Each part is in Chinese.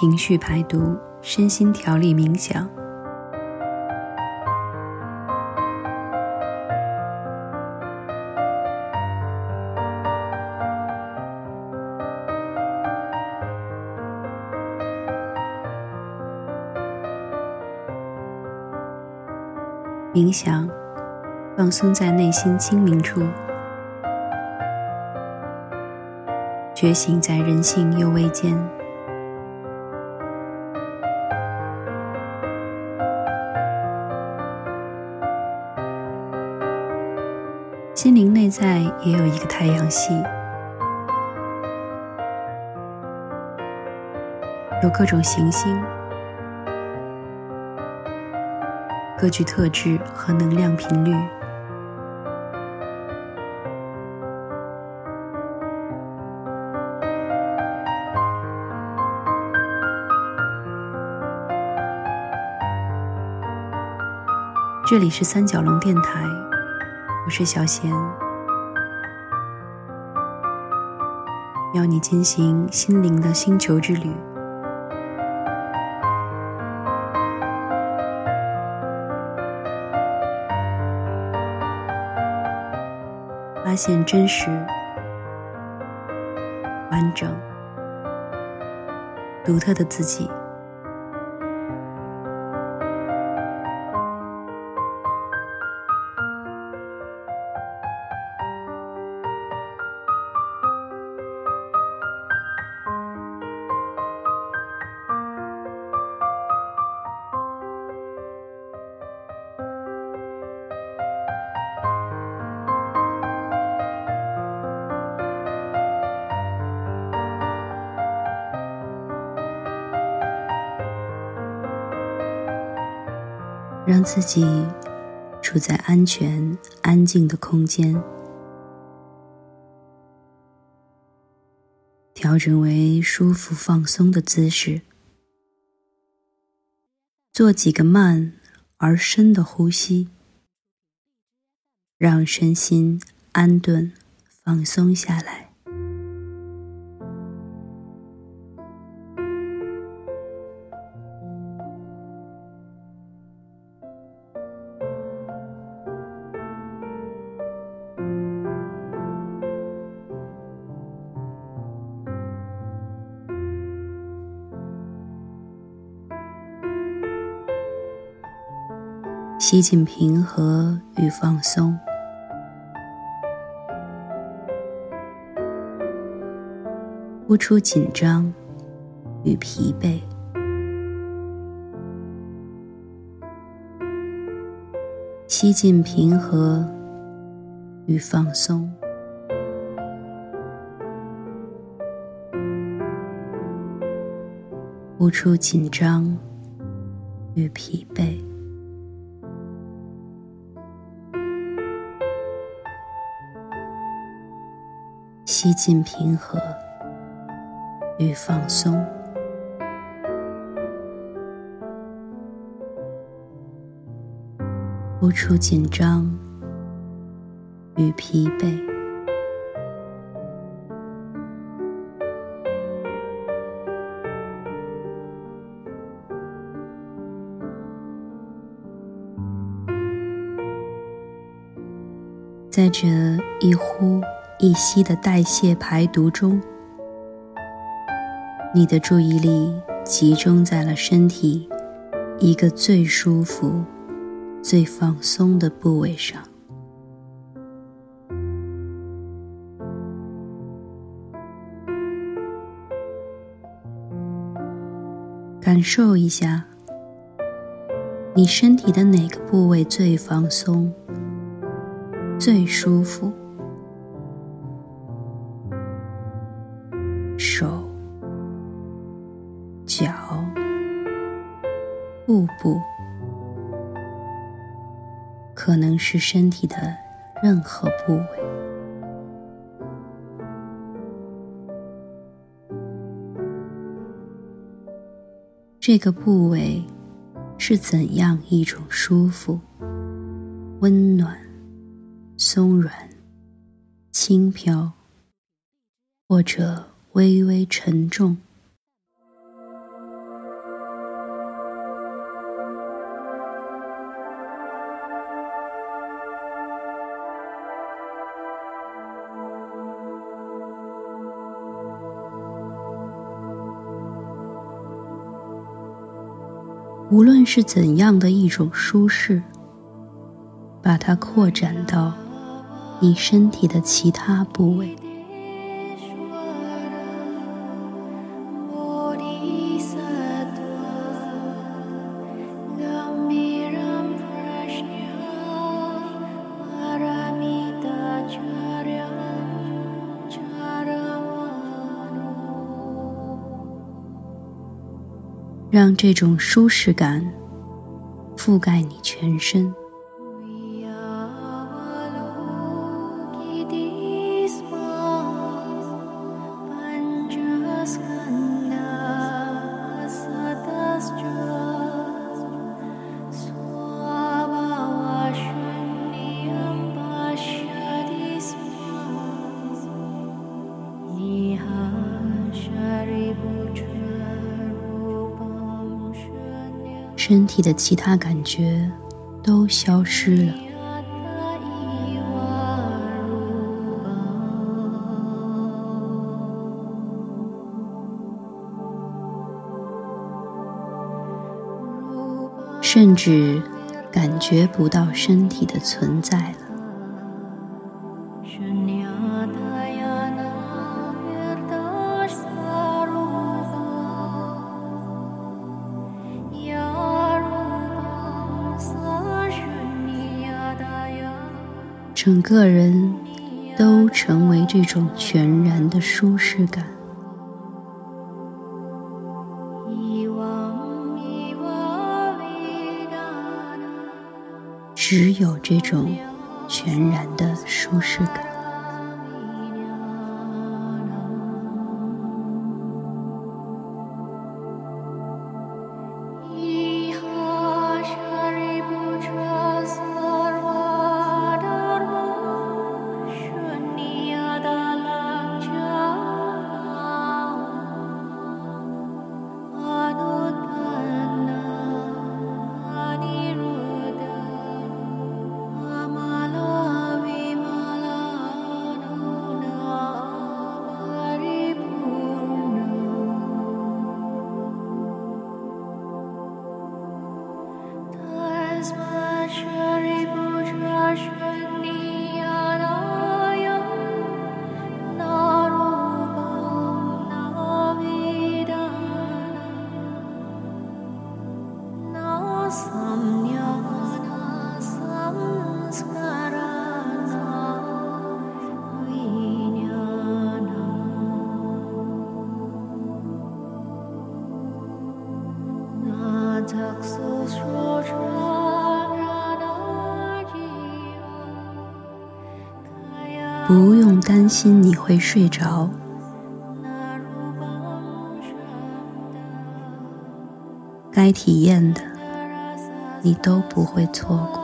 情绪排毒、身心调理冥想。冥想，放松在内心清明处，觉醒在人性幽微间，心灵内在也有一个太阳系，有各种行星。各具特质和能量频率。这里是三角龙电台，我是小贤，邀你进行心灵的星球之旅。发现真实、完整、独特的自己。让自己处在安全、安静的空间，调整为舒服、放松的姿势，做几个慢而深的呼吸，让身心安顿、放松下来。吸进平和与放松，呼出紧张与疲惫。吸进平和与放松，呼出紧张与疲惫。吸进平和与放松，呼出紧张与疲惫。在这一呼。一息的代谢排毒中，你的注意力集中在了身体一个最舒服、最放松的部位上，感受一下，你身体的哪个部位最放松、最舒服。是身体的任何部位。这个部位是怎样一种舒服、温暖、松软、轻飘，或者？微微沉重，无论是怎样的一种舒适，把它扩展到你身体的其他部位。让这种舒适感覆盖你全身。体的其他感觉都消失了，甚至感觉不到身体的存在了。整个人都成为这种全然的舒适感，只有这种全然的舒适感。担心你会睡着，该体验的你都不会错过。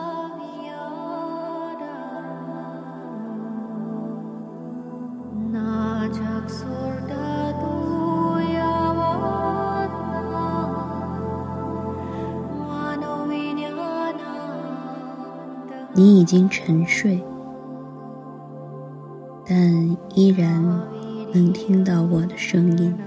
你已经沉睡。但依然能听到我的声音。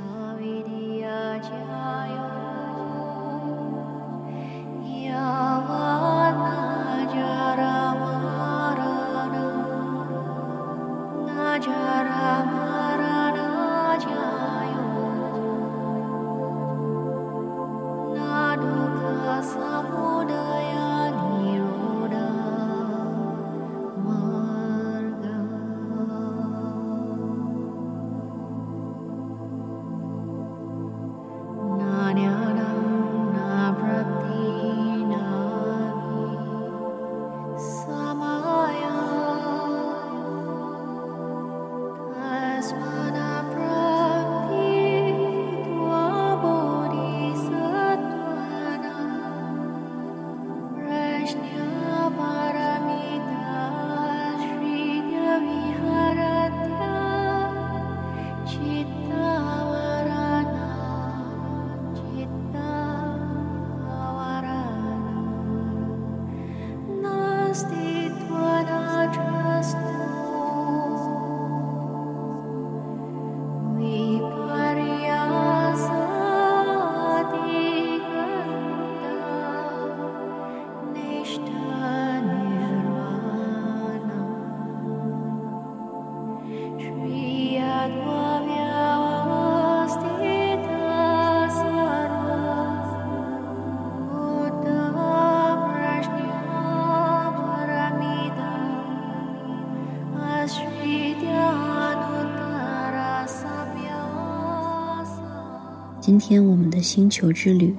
今天我们的星球之旅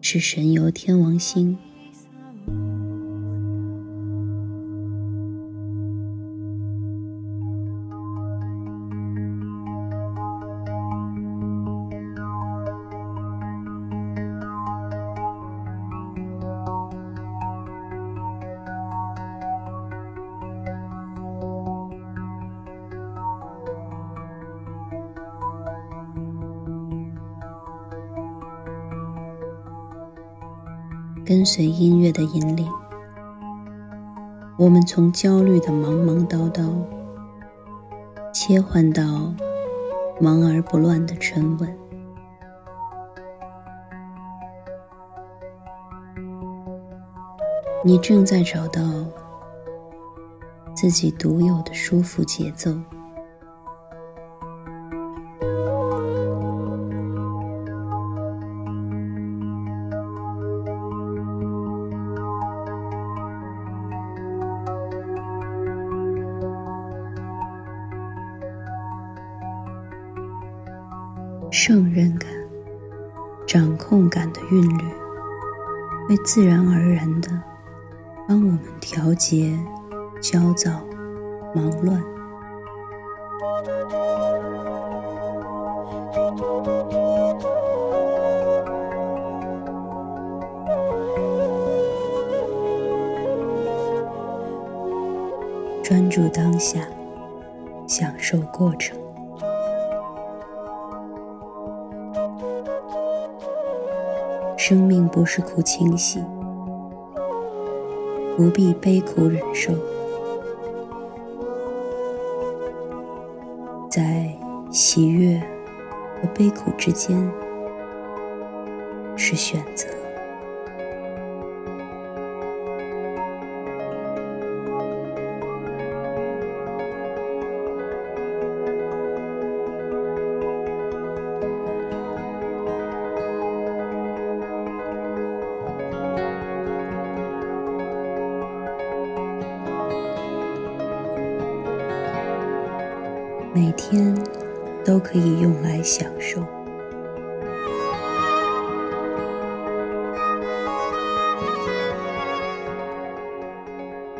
是神游天王星。随音乐的引领，我们从焦虑的忙忙叨叨，切换到忙而不乱的沉稳。你正在找到自己独有的舒服节奏。忙乱。专注当下，享受过程。生命不是苦清洗，不必悲苦忍受，喜悦和悲苦之间是选择。每天都可以用来享受，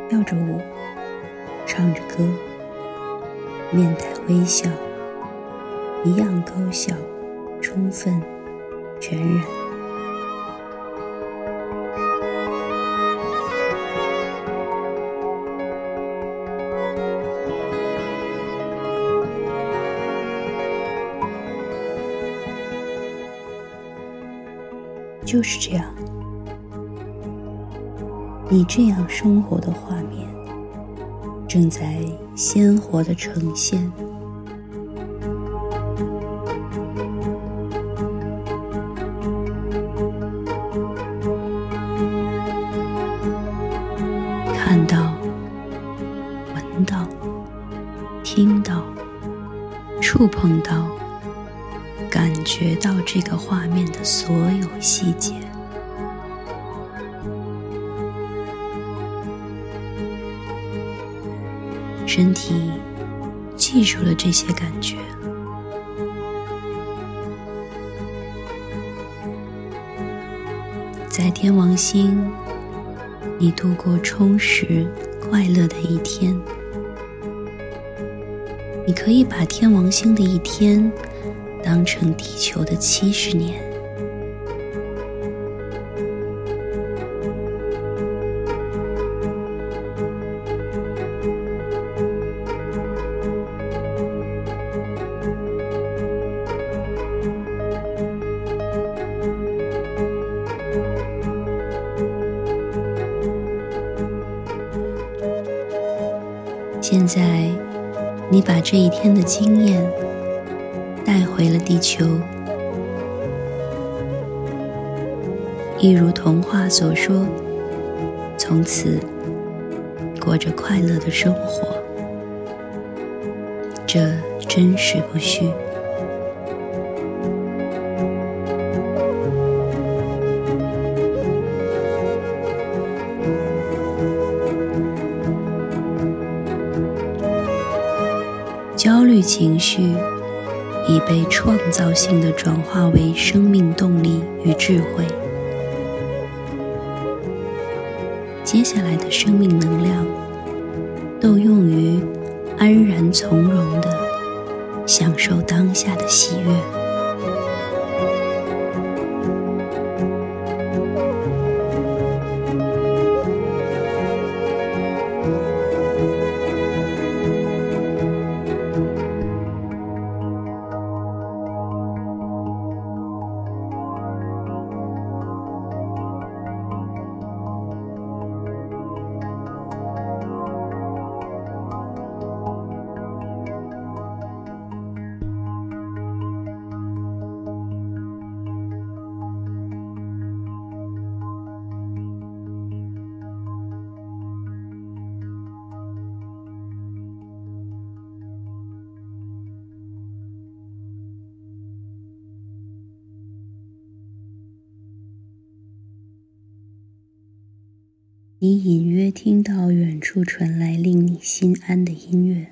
跳着舞，唱着歌，面带微笑，一样高效、充分、全然。就是这样，你这样生活的画面正在鲜活的呈现。看到、闻到、听到、触碰到。感觉到这个画面的所有细节，身体记住了这些感觉，在天王星，你度过充实快乐的一天。你可以把天王星的一天。当成地球的七十年。这一天的经验。带回了地球，一如童话所说，从此过着快乐的生活。这真实不虚。情绪。已被创造性的转化为生命动力与智慧。接下来的生命能量，都用于安然从容的享受当下的喜悦。你隐约听到远处传来令你心安的音乐，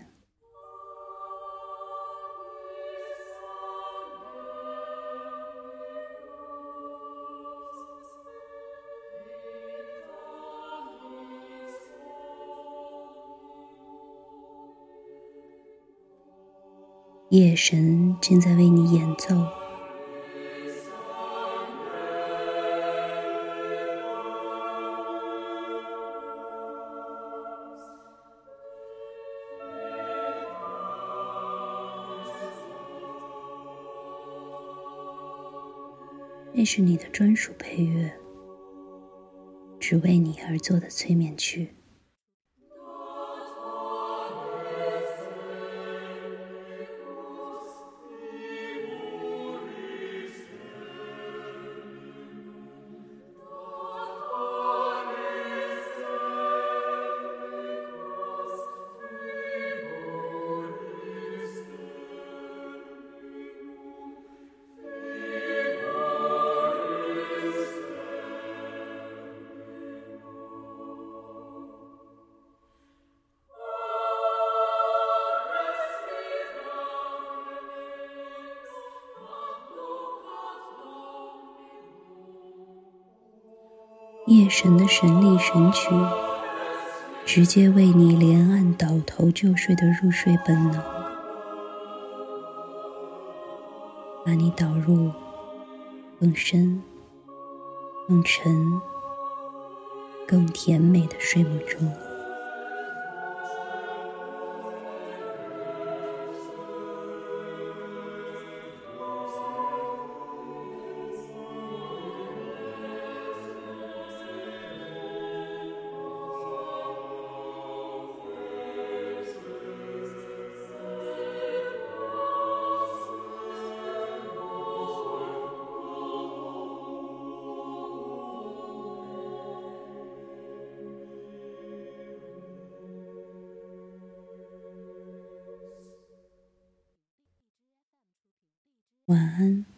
夜神正在为你演奏。是你的专属配乐，只为你而做的催眠曲。夜神的神力神曲，直接为你连按倒头就睡的入睡本能，把你导入更深、更沉、更甜美的睡梦中。晚安。